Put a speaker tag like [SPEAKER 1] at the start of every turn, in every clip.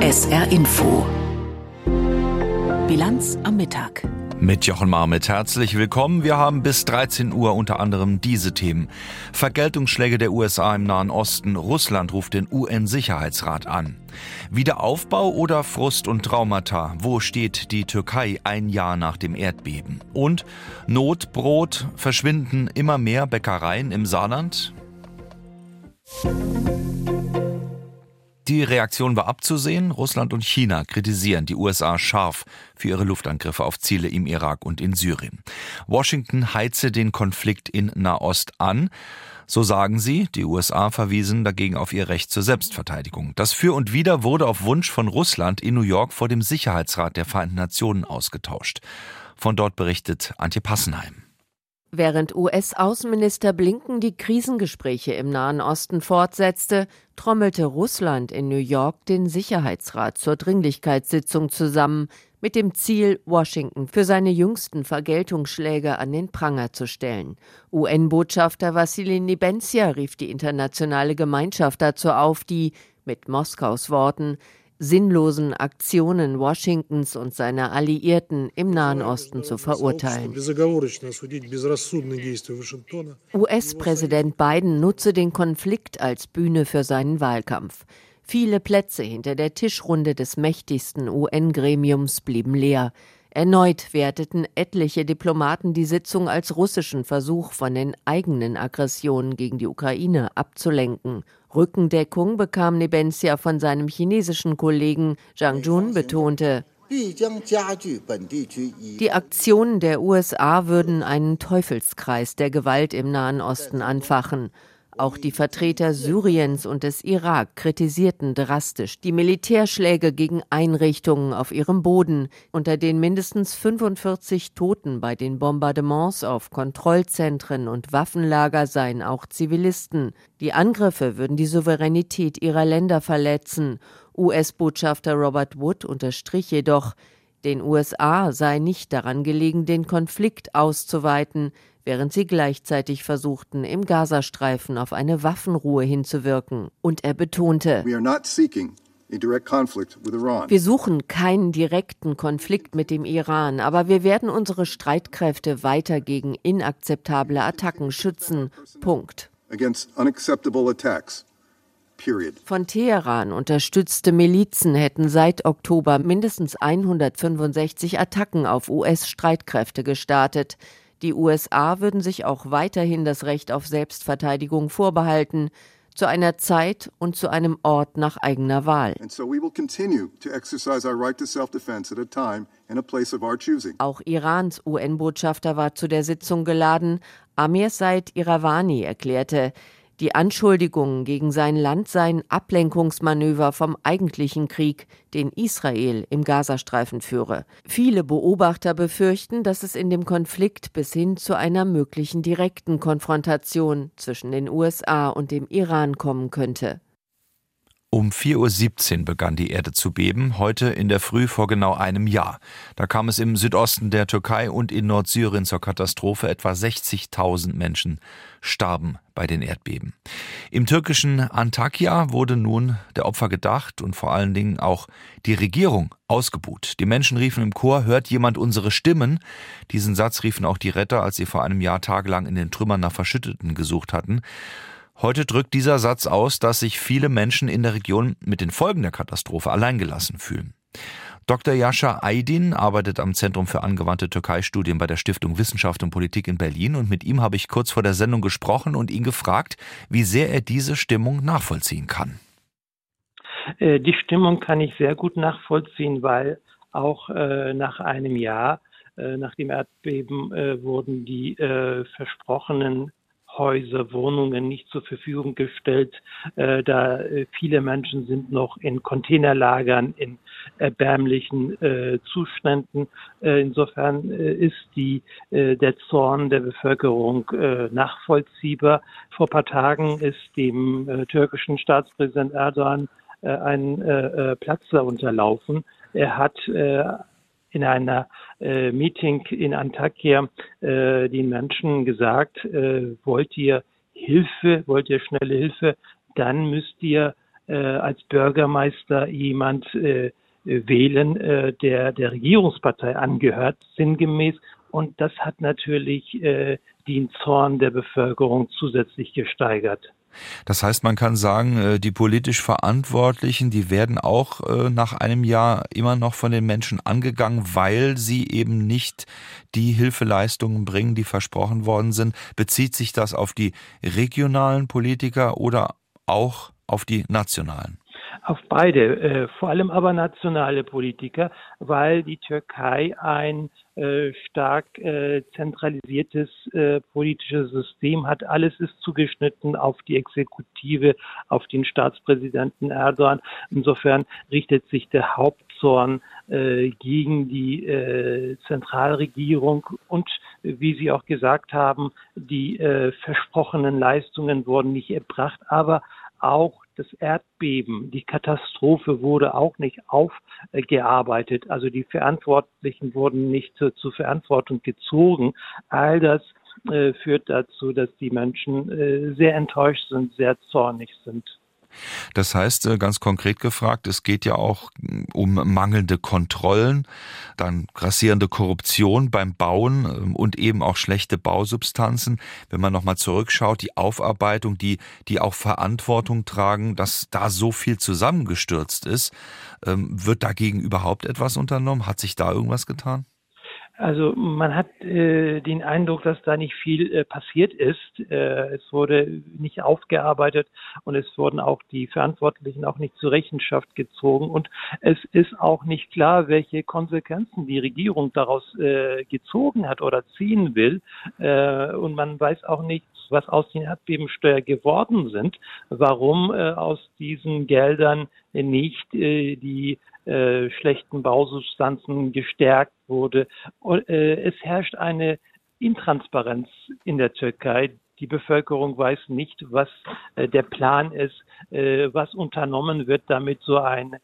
[SPEAKER 1] SR Info. Bilanz am Mittag.
[SPEAKER 2] Mit Jochen Marmit herzlich willkommen. Wir haben bis 13 Uhr unter anderem diese Themen. Vergeltungsschläge der USA im Nahen Osten. Russland ruft den UN-Sicherheitsrat an. Wiederaufbau oder Frust und Traumata? Wo steht die Türkei ein Jahr nach dem Erdbeben? Und Notbrot verschwinden immer mehr Bäckereien im Saarland? Die Reaktion war abzusehen. Russland und China kritisieren die USA scharf für ihre Luftangriffe auf Ziele im Irak und in Syrien. Washington heize den Konflikt in Nahost an. So sagen sie, die USA verwiesen dagegen auf ihr Recht zur Selbstverteidigung. Das Für und Wider wurde auf Wunsch von Russland in New York vor dem Sicherheitsrat der Vereinten Nationen ausgetauscht. Von dort berichtet Antje Passenheim.
[SPEAKER 3] Während US-Außenminister Blinken die Krisengespräche im Nahen Osten fortsetzte, trommelte Russland in New York den Sicherheitsrat zur Dringlichkeitssitzung zusammen, mit dem Ziel, Washington für seine jüngsten Vergeltungsschläge an den Pranger zu stellen. UN-Botschafter Wassili Nebenzia rief die internationale Gemeinschaft dazu auf, die, mit Moskaus Worten, sinnlosen Aktionen Washingtons und seiner Alliierten im Nahen Osten zu verurteilen. US-Präsident Biden nutze den Konflikt als Bühne für seinen Wahlkampf. Viele Plätze hinter der Tischrunde des mächtigsten UN-Gremiums blieben leer. Erneut werteten etliche Diplomaten die Sitzung als russischen Versuch, von den eigenen Aggressionen gegen die Ukraine abzulenken. Rückendeckung bekam Nebenzia von seinem chinesischen Kollegen Zhang Jun betonte, die Aktionen der USA würden einen Teufelskreis der Gewalt im Nahen Osten anfachen. Auch die Vertreter Syriens und des Irak kritisierten drastisch die Militärschläge gegen Einrichtungen auf ihrem Boden, unter den mindestens 45 Toten bei den Bombardements auf Kontrollzentren und Waffenlager seien auch Zivilisten. Die Angriffe würden die Souveränität ihrer Länder verletzen. US-Botschafter Robert Wood unterstrich jedoch, den USA sei nicht daran gelegen, den Konflikt auszuweiten, während sie gleichzeitig versuchten, im Gazastreifen auf eine Waffenruhe hinzuwirken. Und er betonte, wir suchen keinen direkten Konflikt mit dem Iran, aber wir werden unsere Streitkräfte weiter gegen inakzeptable Attacken schützen. Punkt. Von Teheran unterstützte Milizen hätten seit Oktober mindestens 165 Attacken auf US-Streitkräfte gestartet. Die USA würden sich auch weiterhin das Recht auf Selbstverteidigung vorbehalten, zu einer Zeit und zu einem Ort nach eigener Wahl. Auch Irans UN-Botschafter war zu der Sitzung geladen. Amir Said Iravani erklärte, die Anschuldigungen gegen sein Land seien Ablenkungsmanöver vom eigentlichen Krieg, den Israel im Gazastreifen führe. Viele Beobachter befürchten, dass es in dem Konflikt bis hin zu einer möglichen direkten Konfrontation zwischen den USA und dem Iran kommen könnte.
[SPEAKER 2] Um 4.17 Uhr begann die Erde zu beben, heute in der Früh vor genau einem Jahr. Da kam es im Südosten der Türkei und in Nordsyrien zur Katastrophe. Etwa 60.000 Menschen starben bei den Erdbeben. Im türkischen Antakya wurde nun der Opfer gedacht und vor allen Dingen auch die Regierung ausgebuht. Die Menschen riefen im Chor, hört jemand unsere Stimmen? Diesen Satz riefen auch die Retter, als sie vor einem Jahr tagelang in den Trümmern nach Verschütteten gesucht hatten. Heute drückt dieser Satz aus, dass sich viele Menschen in der Region mit den Folgen der Katastrophe alleingelassen fühlen. Dr. Jascha Aydin arbeitet am Zentrum für angewandte Türkei-Studien bei der Stiftung Wissenschaft und Politik in Berlin und mit ihm habe ich kurz vor der Sendung gesprochen und ihn gefragt, wie sehr er diese Stimmung nachvollziehen kann.
[SPEAKER 4] Äh, die Stimmung kann ich sehr gut nachvollziehen, weil auch äh, nach einem Jahr äh, nach dem Erdbeben wurden die versprochenen Häuser, Wohnungen nicht zur Verfügung gestellt, äh, da äh, viele Menschen sind noch in Containerlagern in erbärmlichen äh, Zuständen. Äh, insofern äh, ist die, äh, der Zorn der Bevölkerung nachvollziehbar. Vor paar Tagen ist dem türkischen Staatspräsident Erdogan ein Platzler unterlaufen. Er hat in einer äh, Meeting in Antakya äh, den Menschen gesagt, äh, wollt ihr Hilfe, wollt ihr schnelle Hilfe, dann müsst ihr äh, als Bürgermeister jemand äh, wählen, äh, der der Regierungspartei angehört, sinngemäß. Und das hat natürlich äh, den Zorn der Bevölkerung zusätzlich gesteigert.
[SPEAKER 2] Das heißt, man kann sagen, äh, die politisch Verantwortlichen, die werden auch äh, nach einem Jahr immer noch von den Menschen angegangen, weil sie eben nicht die Hilfeleistungen bringen, die versprochen worden sind. Bezieht sich das auf die regionalen Politiker oder auch auf die nationalen?
[SPEAKER 4] Auf beide, äh, vor allem aber nationale Politiker, weil die Türkei ein stark äh, zentralisiertes äh, politisches System hat. Alles ist zugeschnitten auf die Exekutive, auf den Staatspräsidenten Erdogan. Insofern richtet sich der Hauptzorn äh, gegen die äh, Zentralregierung und wie Sie auch gesagt haben, die versprochenen Leistungen wurden nicht erbracht, aber auch das Erdbeben, die Katastrophe wurde auch nicht aufgearbeitet. Also die Verantwortlichen wurden nicht zur, zur Verantwortung gezogen. All das äh, führt dazu, dass die Menschen äh, sehr enttäuscht sind, sehr zornig sind.
[SPEAKER 2] Das heißt, äh, ganz konkret gefragt, es geht ja auch mm, um mangelnde Kontrollen, dann grassierende Korruption beim Bauen ähm, und eben auch schlechte Bausubstanzen. Wenn man nochmal zurückschaut, die Aufarbeitung, die, die auch Verantwortung tragen, dass da so viel zusammengestürzt ist, ähm, wird dagegen überhaupt etwas unternommen? Hat sich da irgendwas getan?
[SPEAKER 4] Also man hat äh, den Eindruck, dass da nicht viel äh, passiert ist. Äh, es wurde nicht aufgearbeitet und es wurden auch die Verantwortlichen auch nicht zur Rechenschaft gezogen und es ist auch nicht klar, welche Konsequenzen die Regierung daraus äh, gezogen hat oder ziehen will. Äh, und man weiß auch nicht, was aus den Erdbebensteuer geworden sind, warum äh, aus diesen Geldern nicht äh, die äh, schlechten Bausubstanzen gestärkt wurde. Äh, es herrscht eine Intransparenz in der Türkei. Die Bevölkerung weiß nicht, was äh, der Plan ist, äh, was unternommen wird, damit so eine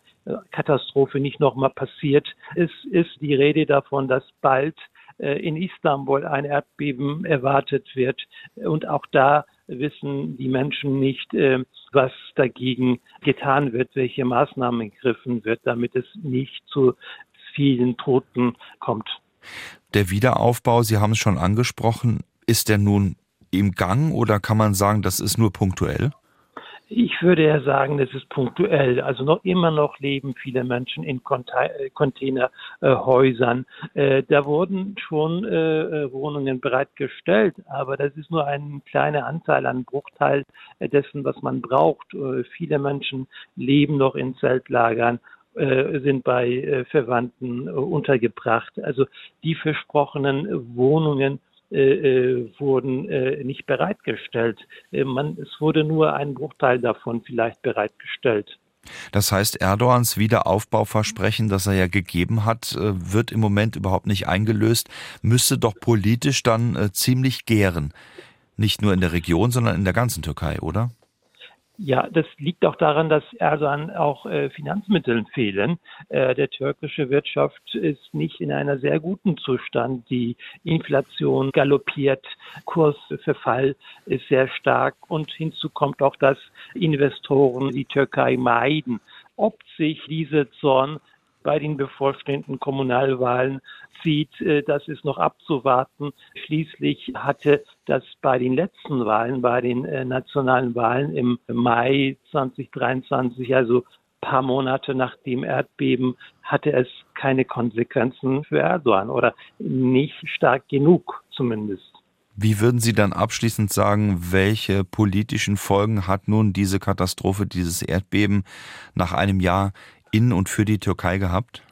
[SPEAKER 4] Katastrophe nicht nochmal passiert. Es ist die Rede davon, dass bald in Istanbul ein Erdbeben erwartet wird. Und auch da wissen die Menschen nicht, was dagegen getan wird, welche Maßnahmen gegriffen wird, damit es nicht zu vielen Toten kommt.
[SPEAKER 2] Der Wiederaufbau, Sie haben es schon angesprochen, ist der nun im Gang oder kann man sagen, das ist nur punktuell?
[SPEAKER 4] Ich würde ja sagen, das ist punktuell. Also noch immer noch leben viele Menschen in äh, Containerhäusern. Äh, da wurden schon äh, Wohnungen bereitgestellt, aber das ist nur ein kleiner Anteil, ein Bruchteil dessen, was man braucht. Viele Menschen leben noch in Zeltlagern sind bei Verwandten untergebracht. Also die versprochenen Wohnungen äh, äh, wurden äh, nicht bereitgestellt. Äh, man, es wurde nur ein Bruchteil davon vielleicht bereitgestellt.
[SPEAKER 2] Das heißt, Erdogans Wiederaufbauversprechen, das er ja gegeben hat, äh, wird im Moment überhaupt nicht eingelöst, müsste doch politisch dann äh, ziemlich gären. Nicht nur in der Region, sondern in der ganzen Türkei, oder?
[SPEAKER 4] Ja, das liegt auch daran, dass Erdogan auch äh, Finanzmitteln fehlen. Äh, der türkische Wirtschaft ist nicht in einer sehr guten Zustand. Die Inflation galoppiert, Kursverfall ist sehr stark und hinzu kommt auch, dass Investoren die Türkei meiden. Ob sich diese Zorn bei den bevorstehenden Kommunalwahlen zieht, äh, das ist noch abzuwarten. Schließlich hatte das bei den letzten Wahlen, bei den äh, nationalen Wahlen im Mai 2023, also paar Monate nach dem Erdbeben, hatte es keine Konsequenzen für Erdogan oder nicht stark genug zumindest.
[SPEAKER 2] Wie würden Sie dann abschließend sagen, welche politischen Folgen hat nun diese Katastrophe, dieses Erdbeben nach einem Jahr in und für die Türkei gehabt?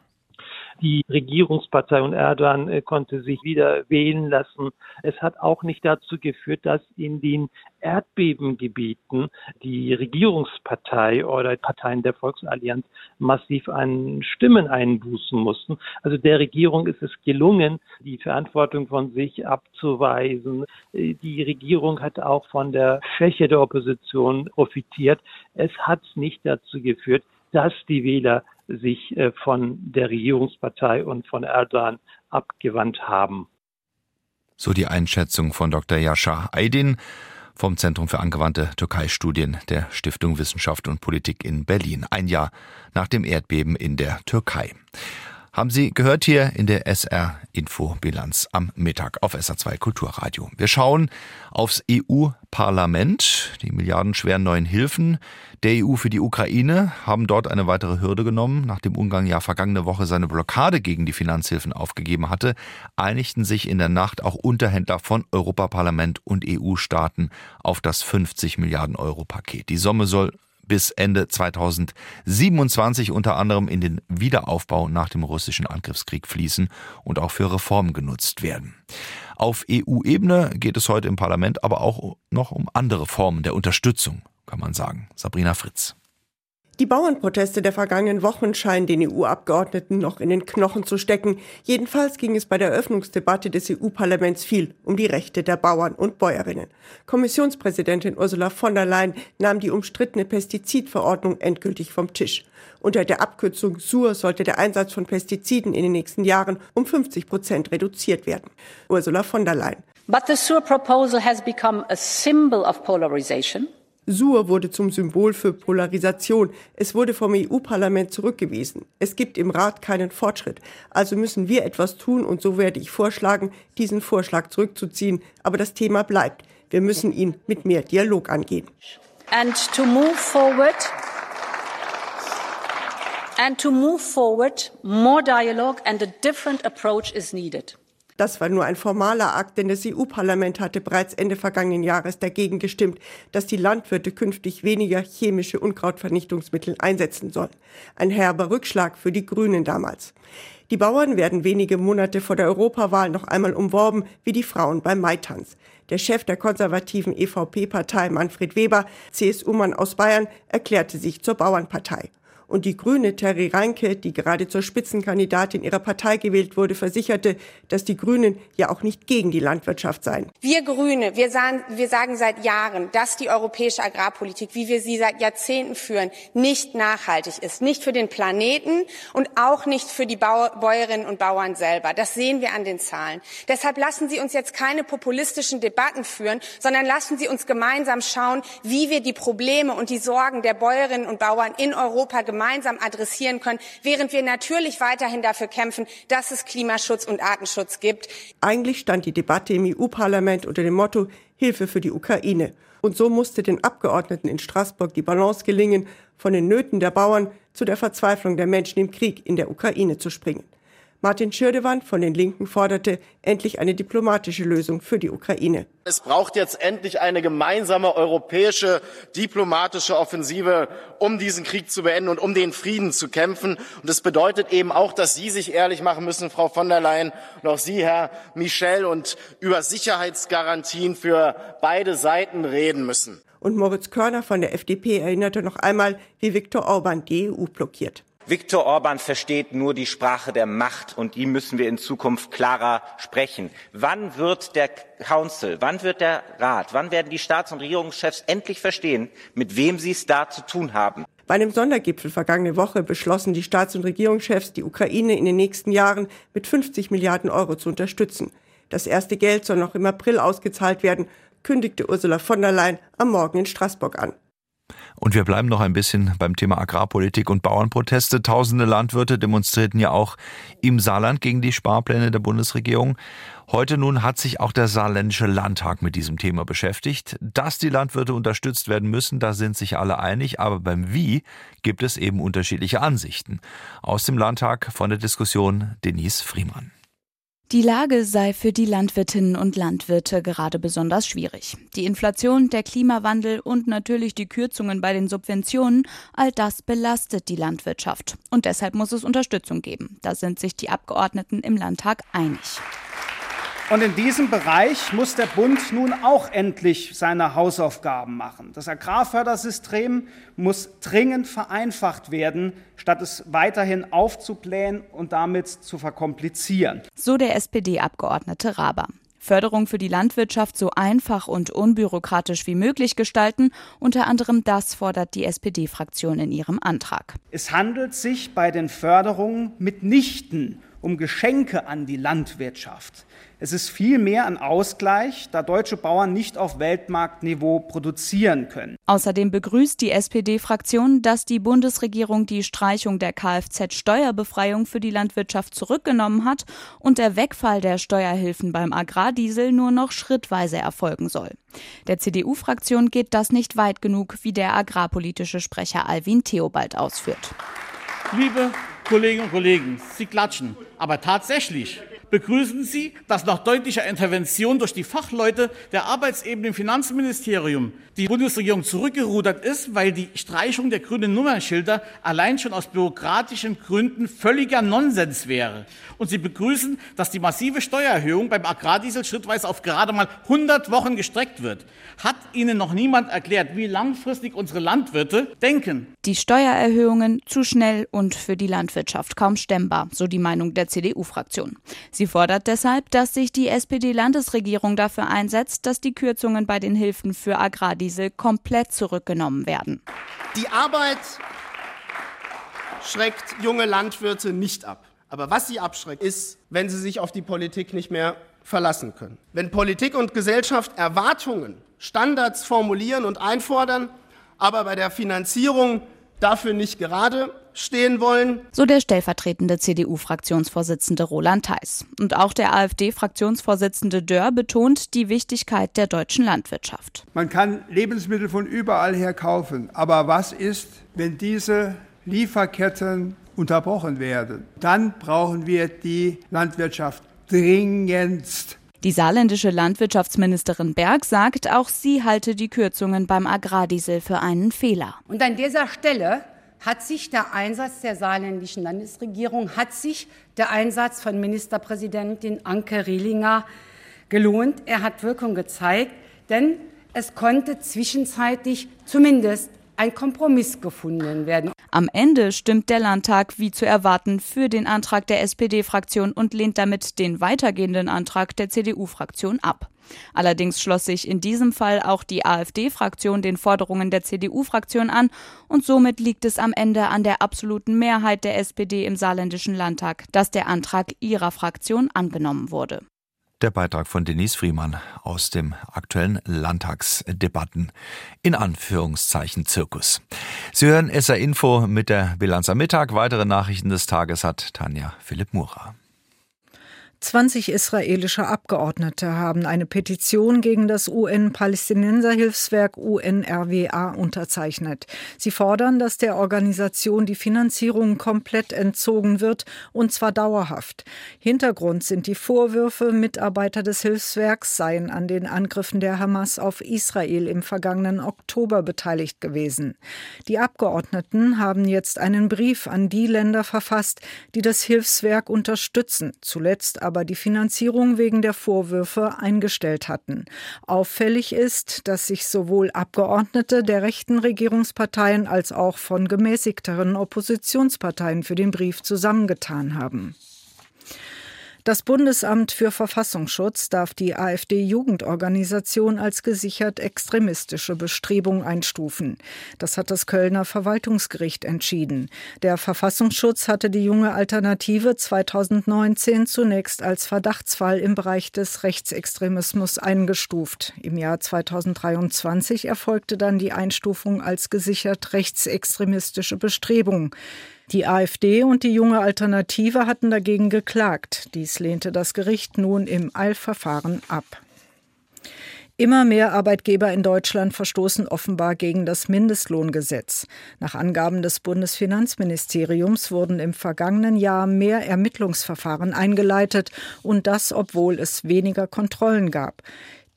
[SPEAKER 4] Die Regierungspartei und Erdogan äh, konnte sich wieder wählen lassen. Es hat auch nicht dazu geführt, dass in den Erdbebengebieten die Regierungspartei oder Parteien der Volksallianz massiv an Stimmen einbußen mussten. Also der Regierung ist es gelungen, die Verantwortung von sich abzuweisen. Äh, die Regierung hat auch von der Schwäche der Opposition profitiert. Es hat nicht dazu geführt, dass die Wähler sich äh, von der Regierungspartei und von Erdogan abgewandt haben.
[SPEAKER 2] So die Einschätzung von Dr. Jascha Aydin vom Zentrum für angewandte Türkei-Studien der Stiftung Wissenschaft und Politik in Berlin. Ein Jahr nach dem Erdbeben in der Türkei. Haben Sie gehört hier in der SR Info Bilanz am Mittag auf SR2 Kulturradio. Wir schauen aufs EU-Parlament. Die milliardenschweren neuen Hilfen der EU für die Ukraine haben dort eine weitere Hürde genommen. Nachdem Ungarn ja vergangene Woche seine Blockade gegen die Finanzhilfen aufgegeben hatte, einigten sich in der Nacht auch Unterhändler von Europaparlament und EU-Staaten auf das 50 Milliarden Euro Paket. Die Summe soll bis Ende 2027 unter anderem in den Wiederaufbau nach dem russischen Angriffskrieg fließen und auch für Reformen genutzt werden. Auf EU-Ebene geht es heute im Parlament aber auch noch um andere Formen der Unterstützung, kann man sagen. Sabrina Fritz.
[SPEAKER 5] Die Bauernproteste der vergangenen Wochen scheinen den EU-Abgeordneten noch in den Knochen zu stecken. Jedenfalls ging es bei der Eröffnungsdebatte des EU-Parlaments viel um die Rechte der Bauern und Bäuerinnen. Kommissionspräsidentin Ursula von der Leyen nahm die umstrittene Pestizidverordnung endgültig vom Tisch. Unter der Abkürzung SUR sollte der Einsatz von Pestiziden in den nächsten Jahren um 50 Prozent reduziert werden. Ursula von der Leyen.
[SPEAKER 6] But the SUR proposal has become a symbol of polarization.
[SPEAKER 5] Sur wurde zum Symbol für Polarisation. Es wurde vom EU-Parlament zurückgewiesen. Es gibt im Rat keinen Fortschritt. Also müssen wir etwas tun und so werde ich vorschlagen, diesen Vorschlag zurückzuziehen. Aber das Thema bleibt. Wir müssen ihn mit mehr Dialog angehen.
[SPEAKER 6] And to move forward and to move forward, more dialogue and a different approach is needed.
[SPEAKER 5] Das war nur ein formaler Akt, denn das EU-Parlament hatte bereits Ende vergangenen Jahres dagegen gestimmt, dass die Landwirte künftig weniger chemische Unkrautvernichtungsmittel einsetzen sollen. Ein herber Rückschlag für die Grünen damals. Die Bauern werden wenige Monate vor der Europawahl noch einmal umworben, wie die Frauen beim Maitanz. Der Chef der konservativen EVP-Partei, Manfred Weber, CSU-Mann aus Bayern, erklärte sich zur Bauernpartei. Und die Grüne Terry Reinke, die gerade zur Spitzenkandidatin ihrer Partei gewählt wurde, versicherte, dass die Grünen ja auch nicht gegen die Landwirtschaft seien.
[SPEAKER 7] Wir Grüne, wir sagen, wir sagen seit Jahren, dass die europäische Agrarpolitik, wie wir sie seit Jahrzehnten führen, nicht nachhaltig ist. Nicht für den Planeten und auch nicht für die Bäuerinnen und Bauern selber. Das sehen wir an den Zahlen. Deshalb lassen Sie uns jetzt keine populistischen Debatten führen, sondern lassen Sie uns gemeinsam schauen, wie wir die Probleme und die Sorgen der Bäuerinnen und Bauern in Europa gemeinsam adressieren können, während wir natürlich weiterhin dafür kämpfen, dass es Klimaschutz und Artenschutz gibt.
[SPEAKER 5] Eigentlich stand die Debatte im EU-Parlament unter dem Motto Hilfe für die Ukraine. Und so musste den Abgeordneten in Straßburg die Balance gelingen, von den Nöten der Bauern zu der Verzweiflung der Menschen im Krieg in der Ukraine zu springen. Martin Schirdewan von den Linken forderte endlich eine diplomatische Lösung für die Ukraine.
[SPEAKER 8] Es braucht jetzt endlich eine gemeinsame europäische diplomatische Offensive, um diesen Krieg zu beenden und um den Frieden zu kämpfen. Und es bedeutet eben auch, dass Sie sich ehrlich machen müssen, Frau von der Leyen, und auch Sie, Herr Michel, und über Sicherheitsgarantien für beide Seiten reden müssen.
[SPEAKER 5] Und Moritz Körner von der FDP erinnerte noch einmal, wie Viktor Orban die EU blockiert.
[SPEAKER 9] Viktor Orban versteht nur die Sprache der Macht und die müssen wir in Zukunft klarer sprechen. Wann wird der Council, wann wird der Rat, wann werden die Staats- und Regierungschefs endlich verstehen, mit wem sie es da zu tun haben?
[SPEAKER 5] Bei einem Sondergipfel vergangene Woche beschlossen die Staats- und Regierungschefs, die Ukraine in den nächsten Jahren mit 50 Milliarden Euro zu unterstützen. Das erste Geld soll noch im April ausgezahlt werden, kündigte Ursula von der Leyen am Morgen in Straßburg an.
[SPEAKER 2] Und wir bleiben noch ein bisschen beim Thema Agrarpolitik und Bauernproteste. Tausende Landwirte demonstrierten ja auch im Saarland gegen die Sparpläne der Bundesregierung. Heute nun hat sich auch der saarländische Landtag mit diesem Thema beschäftigt. Dass die Landwirte unterstützt werden müssen, da sind sich alle einig, aber beim Wie gibt es eben unterschiedliche Ansichten. Aus dem Landtag von der Diskussion Denise Friemann.
[SPEAKER 10] Die Lage sei für die Landwirtinnen und Landwirte gerade besonders schwierig. Die Inflation, der Klimawandel und natürlich die Kürzungen bei den Subventionen, all das belastet die Landwirtschaft. Und deshalb muss es Unterstützung geben. Da sind sich die Abgeordneten im Landtag einig.
[SPEAKER 11] Und in diesem Bereich muss der Bund nun auch endlich seine Hausaufgaben machen. Das Agrarfördersystem muss dringend vereinfacht werden, statt es weiterhin aufzublähen und damit zu verkomplizieren.
[SPEAKER 10] So der SPD-Abgeordnete Raber. Förderung für die Landwirtschaft so einfach und unbürokratisch wie möglich gestalten. Unter anderem das fordert die SPD-Fraktion in ihrem Antrag.
[SPEAKER 11] Es handelt sich bei den Förderungen mitnichten um Geschenke an die Landwirtschaft. Es ist vielmehr ein Ausgleich, da deutsche Bauern nicht auf Weltmarktniveau produzieren können.
[SPEAKER 10] Außerdem begrüßt die SPD-Fraktion, dass die Bundesregierung die Streichung der Kfz-Steuerbefreiung für die Landwirtschaft zurückgenommen hat und der Wegfall der Steuerhilfen beim Agrardiesel nur noch schrittweise erfolgen soll. Der CDU-Fraktion geht das nicht weit genug, wie der agrarpolitische Sprecher Alwin Theobald ausführt.
[SPEAKER 12] Liebe Kolleginnen und Kollegen, Sie klatschen, aber tatsächlich begrüßen Sie, dass nach deutlicher Intervention durch die Fachleute der Arbeitsebene im Finanzministerium die Bundesregierung zurückgerudert ist, weil die Streichung der grünen Nummernschilder allein schon aus bürokratischen Gründen völliger Nonsens wäre. Und Sie begrüßen, dass die massive Steuererhöhung beim Agrardiesel schrittweise auf gerade mal 100 Wochen gestreckt wird. Hat Ihnen noch niemand erklärt, wie langfristig unsere Landwirte denken?
[SPEAKER 10] Die Steuererhöhungen zu schnell und für die Landwirtschaft kaum stemmbar, so die Meinung der CDU-Fraktion. Sie fordert deshalb, dass sich die SPD-Landesregierung dafür einsetzt, dass die Kürzungen bei den Hilfen für Agrardiesel komplett zurückgenommen werden.
[SPEAKER 13] Die Arbeit schreckt junge Landwirte nicht ab. Aber was sie abschreckt, ist, wenn sie sich auf die Politik nicht mehr verlassen können. Wenn Politik und Gesellschaft Erwartungen, Standards formulieren und einfordern, aber bei der Finanzierung dafür nicht gerade stehen wollen.
[SPEAKER 10] So der stellvertretende CDU-Fraktionsvorsitzende Roland Theiss. Und auch der AfD-Fraktionsvorsitzende Dörr betont die Wichtigkeit der deutschen Landwirtschaft.
[SPEAKER 14] Man kann Lebensmittel von überall her kaufen. Aber was ist, wenn diese Lieferketten unterbrochen werden? Dann brauchen wir die Landwirtschaft dringendst.
[SPEAKER 10] Die saarländische Landwirtschaftsministerin Berg sagt, auch sie halte die Kürzungen beim Agrardiesel für einen Fehler.
[SPEAKER 15] Und an dieser Stelle hat sich der Einsatz der saarländischen Landesregierung, hat sich der Einsatz von Ministerpräsidentin Anke Rehlinger gelohnt. Er hat Wirkung gezeigt, denn es konnte zwischenzeitlich zumindest ein Kompromiss gefunden werden.
[SPEAKER 10] Am Ende stimmt der Landtag wie zu erwarten für den Antrag der SPD-Fraktion und lehnt damit den weitergehenden Antrag der CDU-Fraktion ab. Allerdings schloss sich in diesem Fall auch die AfD-Fraktion den Forderungen der CDU-Fraktion an und somit liegt es am Ende an der absoluten Mehrheit der SPD im saarländischen Landtag, dass der Antrag ihrer Fraktion angenommen wurde.
[SPEAKER 2] Der Beitrag von Denise Friemann aus dem aktuellen Landtagsdebatten in Anführungszeichen Zirkus. Sie hören SR Info mit der Bilanz am Mittag. Weitere Nachrichten des Tages hat Tanja Philipp Murer.
[SPEAKER 16] 20 israelische Abgeordnete haben eine Petition gegen das UN-Palästinenser-Hilfswerk UNRWA unterzeichnet. Sie fordern, dass der Organisation die Finanzierung komplett entzogen wird, und zwar dauerhaft. Hintergrund sind die Vorwürfe, Mitarbeiter des Hilfswerks seien an den Angriffen der Hamas auf Israel im vergangenen Oktober beteiligt gewesen. Die Abgeordneten haben jetzt einen Brief an die Länder verfasst, die das Hilfswerk unterstützen, zuletzt aber die Finanzierung wegen der Vorwürfe eingestellt hatten. Auffällig ist, dass sich sowohl Abgeordnete der rechten Regierungsparteien als auch von gemäßigteren Oppositionsparteien für den Brief zusammengetan haben. Das Bundesamt für Verfassungsschutz darf die AfD-Jugendorganisation als gesichert extremistische Bestrebung einstufen. Das hat das Kölner Verwaltungsgericht entschieden. Der Verfassungsschutz hatte die junge Alternative 2019 zunächst als Verdachtsfall im Bereich des Rechtsextremismus eingestuft. Im Jahr 2023 erfolgte dann die Einstufung als gesichert rechtsextremistische Bestrebung. Die AfD und die junge Alternative hatten dagegen geklagt. Dies lehnte das Gericht nun im Eilverfahren ab. Immer mehr Arbeitgeber in Deutschland verstoßen offenbar gegen das Mindestlohngesetz. Nach Angaben des Bundesfinanzministeriums wurden im vergangenen Jahr mehr Ermittlungsverfahren eingeleitet und das, obwohl es weniger Kontrollen gab.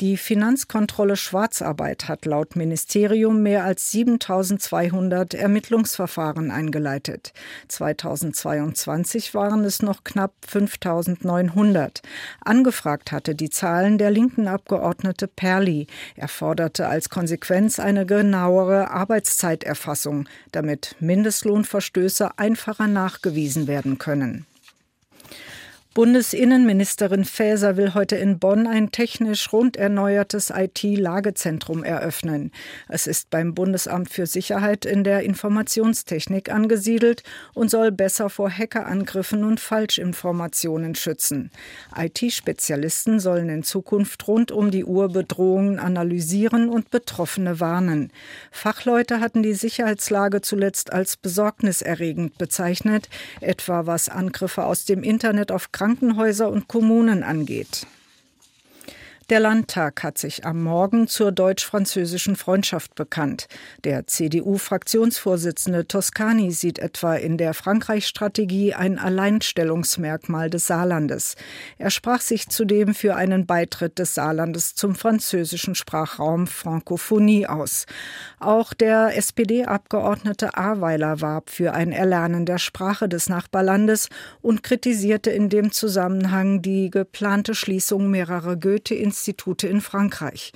[SPEAKER 16] Die Finanzkontrolle Schwarzarbeit hat laut Ministerium mehr als 7200 Ermittlungsverfahren eingeleitet. 2022 waren es noch knapp 5900. Angefragt hatte die Zahlen der linken Abgeordnete Perli. Er forderte als Konsequenz eine genauere Arbeitszeiterfassung, damit Mindestlohnverstöße einfacher nachgewiesen werden können. Bundesinnenministerin Faeser will heute in Bonn ein technisch rund erneuertes IT-Lagezentrum eröffnen. Es ist beim Bundesamt für Sicherheit in der Informationstechnik angesiedelt und soll besser vor Hackerangriffen und Falschinformationen schützen. IT-Spezialisten sollen in Zukunft rund um die Uhr Bedrohungen analysieren und Betroffene warnen. Fachleute hatten die Sicherheitslage zuletzt als besorgniserregend bezeichnet, etwa was Angriffe aus dem Internet auf Krankenhäuser Krankenhäuser und Kommunen angeht. Der Landtag hat sich am Morgen zur deutsch-französischen Freundschaft bekannt. Der CDU-Fraktionsvorsitzende Toscani sieht etwa in der Frankreich-Strategie ein Alleinstellungsmerkmal des Saarlandes. Er sprach sich zudem für einen Beitritt des Saarlandes zum französischen Sprachraum Frankophonie aus. Auch der SPD-Abgeordnete Aweiler warb für ein Erlernen der Sprache des Nachbarlandes und kritisierte in dem Zusammenhang die geplante Schließung mehrerer Goethe-Institute Institute in Frankreich.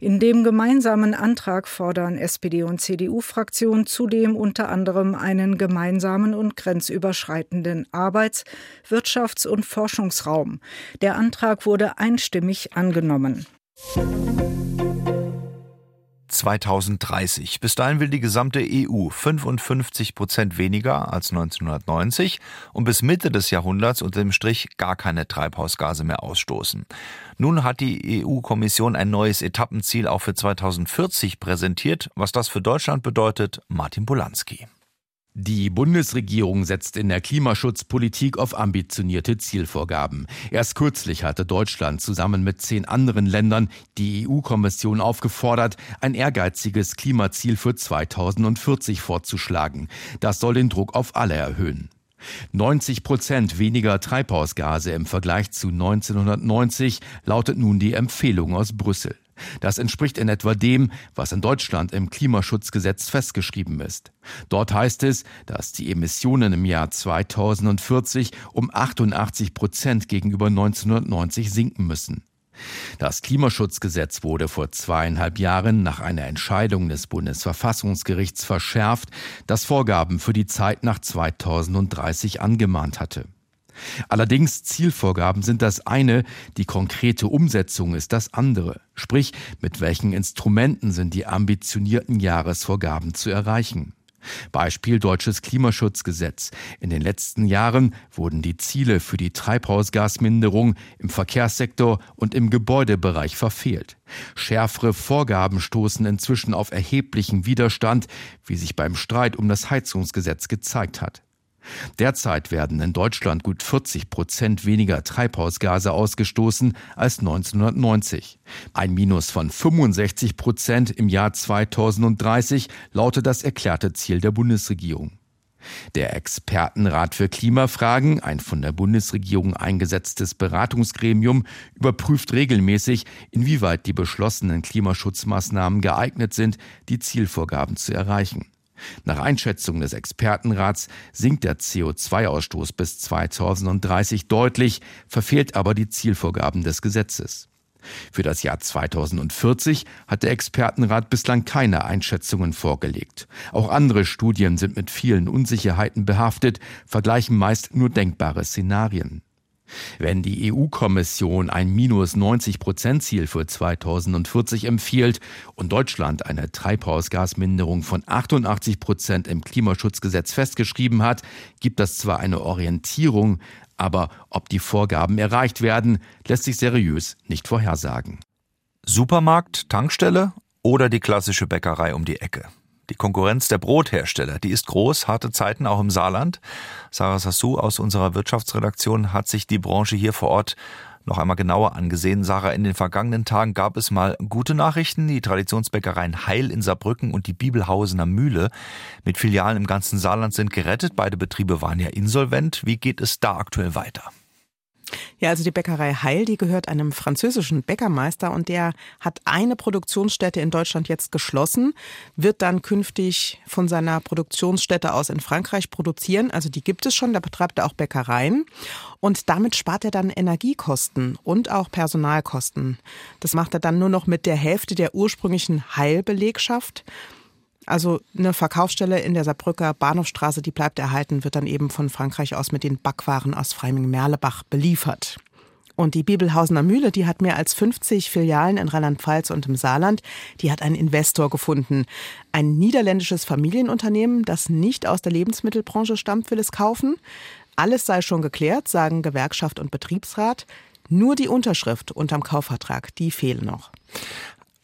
[SPEAKER 16] In dem gemeinsamen Antrag fordern SPD und CDU-Fraktionen zudem unter anderem einen gemeinsamen und grenzüberschreitenden Arbeits-, Wirtschafts- und Forschungsraum. Der Antrag wurde einstimmig angenommen.
[SPEAKER 2] 2030. Bis dahin will die gesamte EU 55 Prozent weniger als 1990 und bis Mitte des Jahrhunderts unter dem Strich gar keine Treibhausgase mehr ausstoßen. Nun hat die EU-Kommission ein neues Etappenziel auch für 2040 präsentiert. Was das für Deutschland bedeutet, Martin Polanski.
[SPEAKER 17] Die Bundesregierung setzt in der Klimaschutzpolitik auf ambitionierte Zielvorgaben. Erst kürzlich hatte Deutschland zusammen mit zehn anderen Ländern die EU-Kommission aufgefordert, ein ehrgeiziges Klimaziel für 2040 vorzuschlagen. Das soll den Druck auf alle erhöhen. 90 Prozent weniger Treibhausgase im Vergleich zu 1990 lautet nun die Empfehlung aus Brüssel. Das entspricht in etwa dem, was in Deutschland im Klimaschutzgesetz festgeschrieben ist. Dort heißt es, dass die Emissionen im Jahr 2040 um 88 Prozent gegenüber 1990 sinken müssen. Das Klimaschutzgesetz wurde vor zweieinhalb Jahren nach einer Entscheidung des Bundesverfassungsgerichts verschärft, das Vorgaben für die Zeit nach 2030 angemahnt hatte. Allerdings Zielvorgaben sind das eine, die konkrete Umsetzung ist das andere. Sprich, mit welchen Instrumenten sind die ambitionierten Jahresvorgaben zu erreichen? Beispiel deutsches Klimaschutzgesetz. In den letzten Jahren wurden die Ziele für die Treibhausgasminderung im Verkehrssektor und im Gebäudebereich verfehlt. Schärfere Vorgaben stoßen inzwischen auf erheblichen Widerstand, wie sich beim Streit um das Heizungsgesetz gezeigt hat. Derzeit werden in Deutschland gut 40 Prozent weniger Treibhausgase ausgestoßen als 1990. Ein Minus von 65 Prozent im Jahr 2030 lautet das erklärte Ziel der Bundesregierung. Der Expertenrat für Klimafragen, ein von der Bundesregierung eingesetztes Beratungsgremium, überprüft regelmäßig, inwieweit die beschlossenen Klimaschutzmaßnahmen geeignet sind, die Zielvorgaben zu erreichen. Nach Einschätzung des Expertenrats sinkt der CO2-Ausstoß bis 2030 deutlich, verfehlt aber die Zielvorgaben des Gesetzes. Für das Jahr 2040 hat der Expertenrat bislang keine Einschätzungen vorgelegt. Auch andere Studien sind mit vielen Unsicherheiten behaftet, vergleichen meist nur denkbare Szenarien. Wenn die EU-Kommission ein minus 90 Prozent Ziel für 2040 empfiehlt und Deutschland eine Treibhausgasminderung von 88 Prozent im Klimaschutzgesetz festgeschrieben hat, gibt das zwar eine Orientierung, aber ob die Vorgaben erreicht werden, lässt sich seriös nicht vorhersagen.
[SPEAKER 2] Supermarkt, Tankstelle oder die klassische Bäckerei um die Ecke? Die Konkurrenz der Brothersteller, die ist groß, harte Zeiten auch im Saarland. Sarah Sassou aus unserer Wirtschaftsredaktion hat sich die Branche hier vor Ort noch einmal genauer angesehen. Sarah, in den vergangenen Tagen gab es mal gute Nachrichten. Die Traditionsbäckereien Heil in Saarbrücken und die Bibelhausener Mühle mit Filialen im ganzen Saarland sind gerettet. Beide Betriebe waren ja insolvent. Wie geht es da aktuell weiter?
[SPEAKER 18] Ja, also die Bäckerei Heil, die gehört einem französischen Bäckermeister und der hat eine Produktionsstätte in Deutschland jetzt geschlossen, wird dann künftig von seiner Produktionsstätte aus in Frankreich produzieren. Also die gibt es schon, da betreibt er auch Bäckereien und damit spart er dann Energiekosten und auch Personalkosten. Das macht er dann nur noch mit der Hälfte der ursprünglichen Heilbelegschaft. Also eine Verkaufsstelle in der Saarbrücker Bahnhofstraße, die bleibt erhalten, wird dann eben von Frankreich aus mit den Backwaren aus Freiming-Merlebach beliefert. Und die Bibelhausener Mühle, die hat mehr als 50 Filialen in Rheinland-Pfalz und im Saarland. Die hat einen Investor gefunden. Ein niederländisches Familienunternehmen, das nicht aus der Lebensmittelbranche stammt, will es kaufen. Alles sei schon geklärt, sagen Gewerkschaft und Betriebsrat. Nur die Unterschrift unterm Kaufvertrag, die fehlen noch.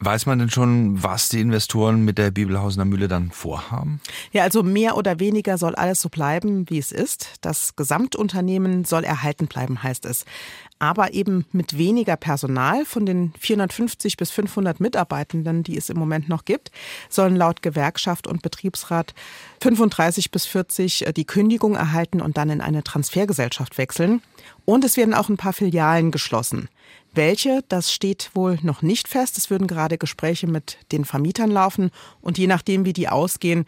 [SPEAKER 2] Weiß man denn schon, was die Investoren mit der Bibelhausener Mühle dann vorhaben?
[SPEAKER 18] Ja, also mehr oder weniger soll alles so bleiben, wie es ist. Das Gesamtunternehmen soll erhalten bleiben, heißt es. Aber eben mit weniger Personal. Von den 450 bis 500 Mitarbeitenden, die es im Moment noch gibt, sollen laut Gewerkschaft und Betriebsrat 35 bis 40 äh, die Kündigung erhalten und dann in eine Transfergesellschaft wechseln. Und es werden auch ein paar Filialen geschlossen. Welche, das steht wohl noch nicht fest. Es würden gerade Gespräche mit den Vermietern laufen und je nachdem, wie die ausgehen,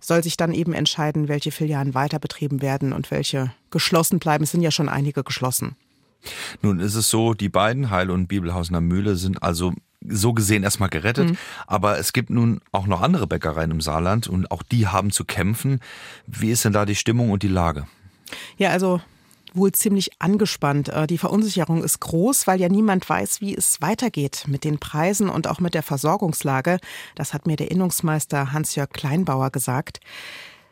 [SPEAKER 18] soll sich dann eben entscheiden, welche Filialen weiter betrieben werden und welche geschlossen bleiben. Es sind ja schon einige geschlossen.
[SPEAKER 2] Nun ist es so, die beiden, Heil und Bibelhausener Mühle, sind also so gesehen erstmal gerettet. Mhm. Aber es gibt nun auch noch andere Bäckereien im Saarland und auch die haben zu kämpfen. Wie ist denn da die Stimmung und die Lage?
[SPEAKER 18] Ja, also wohl ziemlich angespannt. Äh, die Verunsicherung ist groß, weil ja niemand weiß, wie es weitergeht mit den Preisen und auch mit der Versorgungslage. Das hat mir der Innungsmeister Hans-Jörg Kleinbauer gesagt.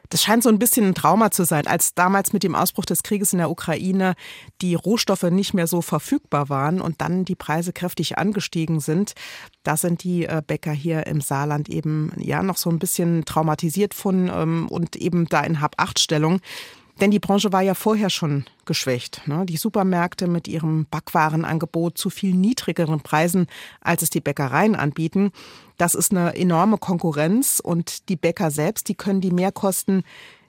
[SPEAKER 18] Das scheint so ein bisschen ein Trauma zu sein, als damals mit dem Ausbruch des Krieges in der Ukraine die Rohstoffe nicht mehr so verfügbar waren und dann die Preise kräftig angestiegen sind. Da sind die äh, Bäcker hier im Saarland eben ja noch so ein bisschen traumatisiert von ähm, und eben da in Hab-Acht-Stellung. Denn die Branche war ja vorher schon geschwächt. Ne? Die Supermärkte mit ihrem Backwarenangebot zu viel niedrigeren Preisen, als es die Bäckereien anbieten. Das ist eine enorme Konkurrenz und die Bäcker selbst, die können die Mehrkosten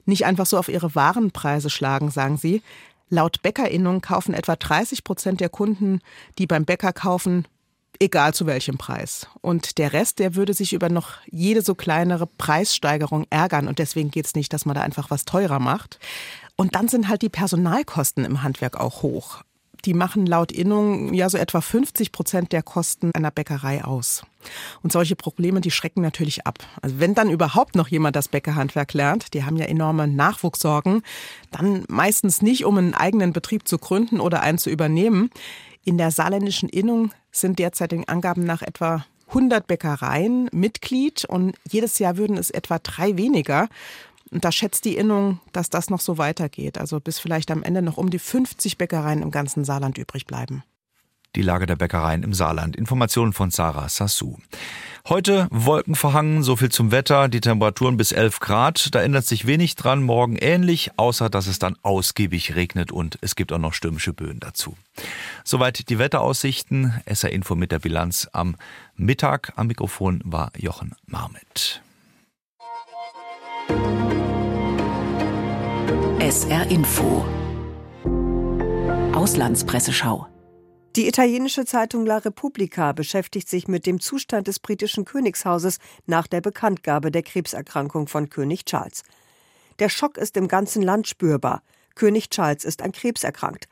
[SPEAKER 18] nicht einfach so auf ihre Warenpreise schlagen, sagen sie. Laut Bäckerinnung kaufen etwa 30 Prozent der Kunden, die beim Bäcker kaufen, egal zu welchem Preis. Und der Rest, der würde sich über noch jede so kleinere Preissteigerung ärgern. Und deswegen geht es nicht, dass man da einfach was teurer macht. Und dann sind halt die Personalkosten im Handwerk auch hoch. Die machen laut Innung ja so etwa 50 Prozent der Kosten einer Bäckerei aus. Und solche Probleme, die schrecken natürlich ab. Also wenn dann überhaupt noch jemand das Bäckerhandwerk lernt, die haben ja enorme Nachwuchssorgen, dann meistens nicht, um einen eigenen Betrieb zu gründen oder einen zu übernehmen. In der saarländischen Innung sind derzeit den Angaben nach etwa 100 Bäckereien Mitglied und jedes Jahr würden es etwa drei weniger. Und da schätzt die Innung, dass das noch so weitergeht. Also bis vielleicht am Ende noch um die 50 Bäckereien im ganzen Saarland übrig bleiben
[SPEAKER 2] die Lage der Bäckereien im Saarland. Informationen von Sarah Sassou. Heute wolkenverhangen, so viel zum Wetter, die Temperaturen bis 11 Grad. Da ändert sich wenig dran, morgen ähnlich, außer dass es dann ausgiebig regnet und es gibt auch noch stürmische Böen dazu. Soweit die Wetteraussichten. SR Info mit der Bilanz am Mittag. Am Mikrofon war Jochen Marmit.
[SPEAKER 1] SR Info Auslandspresseschau
[SPEAKER 19] die italienische Zeitung La Repubblica beschäftigt sich mit dem Zustand des britischen Königshauses nach der Bekanntgabe der Krebserkrankung von König Charles. Der Schock ist im ganzen Land spürbar. König Charles ist an Krebs erkrankt.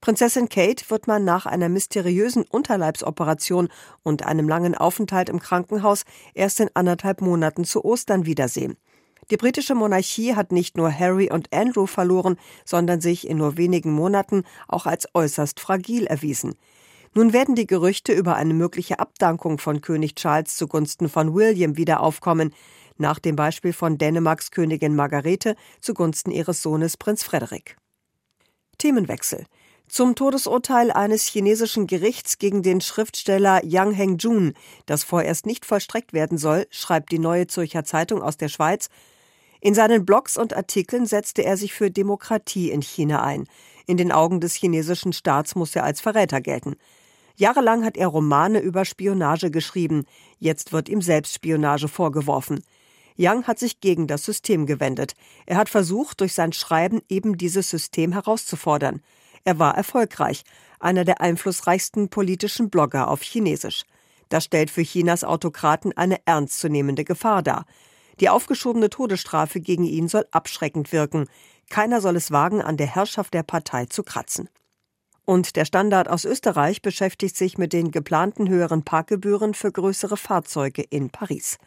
[SPEAKER 19] Prinzessin Kate wird man nach einer mysteriösen Unterleibsoperation und einem langen Aufenthalt im Krankenhaus erst in anderthalb Monaten zu Ostern wiedersehen. Die britische Monarchie hat nicht nur Harry und Andrew verloren, sondern sich in nur wenigen Monaten auch als äußerst fragil erwiesen. Nun werden die Gerüchte über eine mögliche Abdankung von König Charles zugunsten von William wieder aufkommen, nach dem Beispiel von Dänemarks Königin Margarete zugunsten ihres Sohnes Prinz Frederik. Themenwechsel. Zum Todesurteil eines chinesischen Gerichts gegen den Schriftsteller Yang Hengjun, das vorerst nicht vollstreckt werden soll, schreibt die Neue Zürcher Zeitung aus der Schweiz, in seinen Blogs und Artikeln setzte er sich für Demokratie in China ein. In den Augen des chinesischen Staats muss er als Verräter gelten. Jahrelang hat er Romane über Spionage geschrieben. Jetzt wird ihm Selbstspionage vorgeworfen. Yang hat sich gegen das System gewendet. Er hat versucht, durch sein Schreiben eben dieses System herauszufordern. Er war erfolgreich, einer der einflussreichsten politischen Blogger auf Chinesisch. Das stellt für Chinas Autokraten eine ernstzunehmende Gefahr dar. Die aufgeschobene Todesstrafe gegen ihn soll abschreckend wirken. Keiner soll es wagen, an der Herrschaft der Partei zu kratzen. Und der Standard aus Österreich beschäftigt sich mit den geplanten höheren Parkgebühren für größere Fahrzeuge in Paris.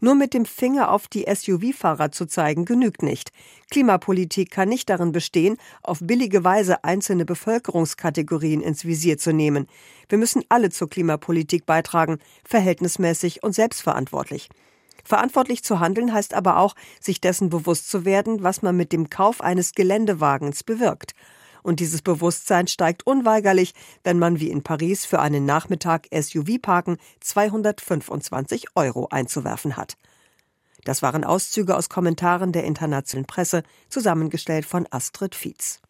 [SPEAKER 19] Nur mit dem Finger auf die SUV-Fahrer zu zeigen, genügt nicht. Klimapolitik kann nicht darin bestehen, auf billige Weise einzelne Bevölkerungskategorien ins Visier zu nehmen. Wir müssen alle zur Klimapolitik beitragen, verhältnismäßig und selbstverantwortlich. Verantwortlich zu handeln heißt aber auch, sich dessen bewusst zu werden, was man mit dem Kauf eines Geländewagens bewirkt. Und dieses Bewusstsein steigt unweigerlich, wenn man wie in Paris für einen Nachmittag SUV-Parken 225 Euro einzuwerfen hat. Das waren Auszüge aus Kommentaren der internationalen Presse, zusammengestellt von Astrid Fietz.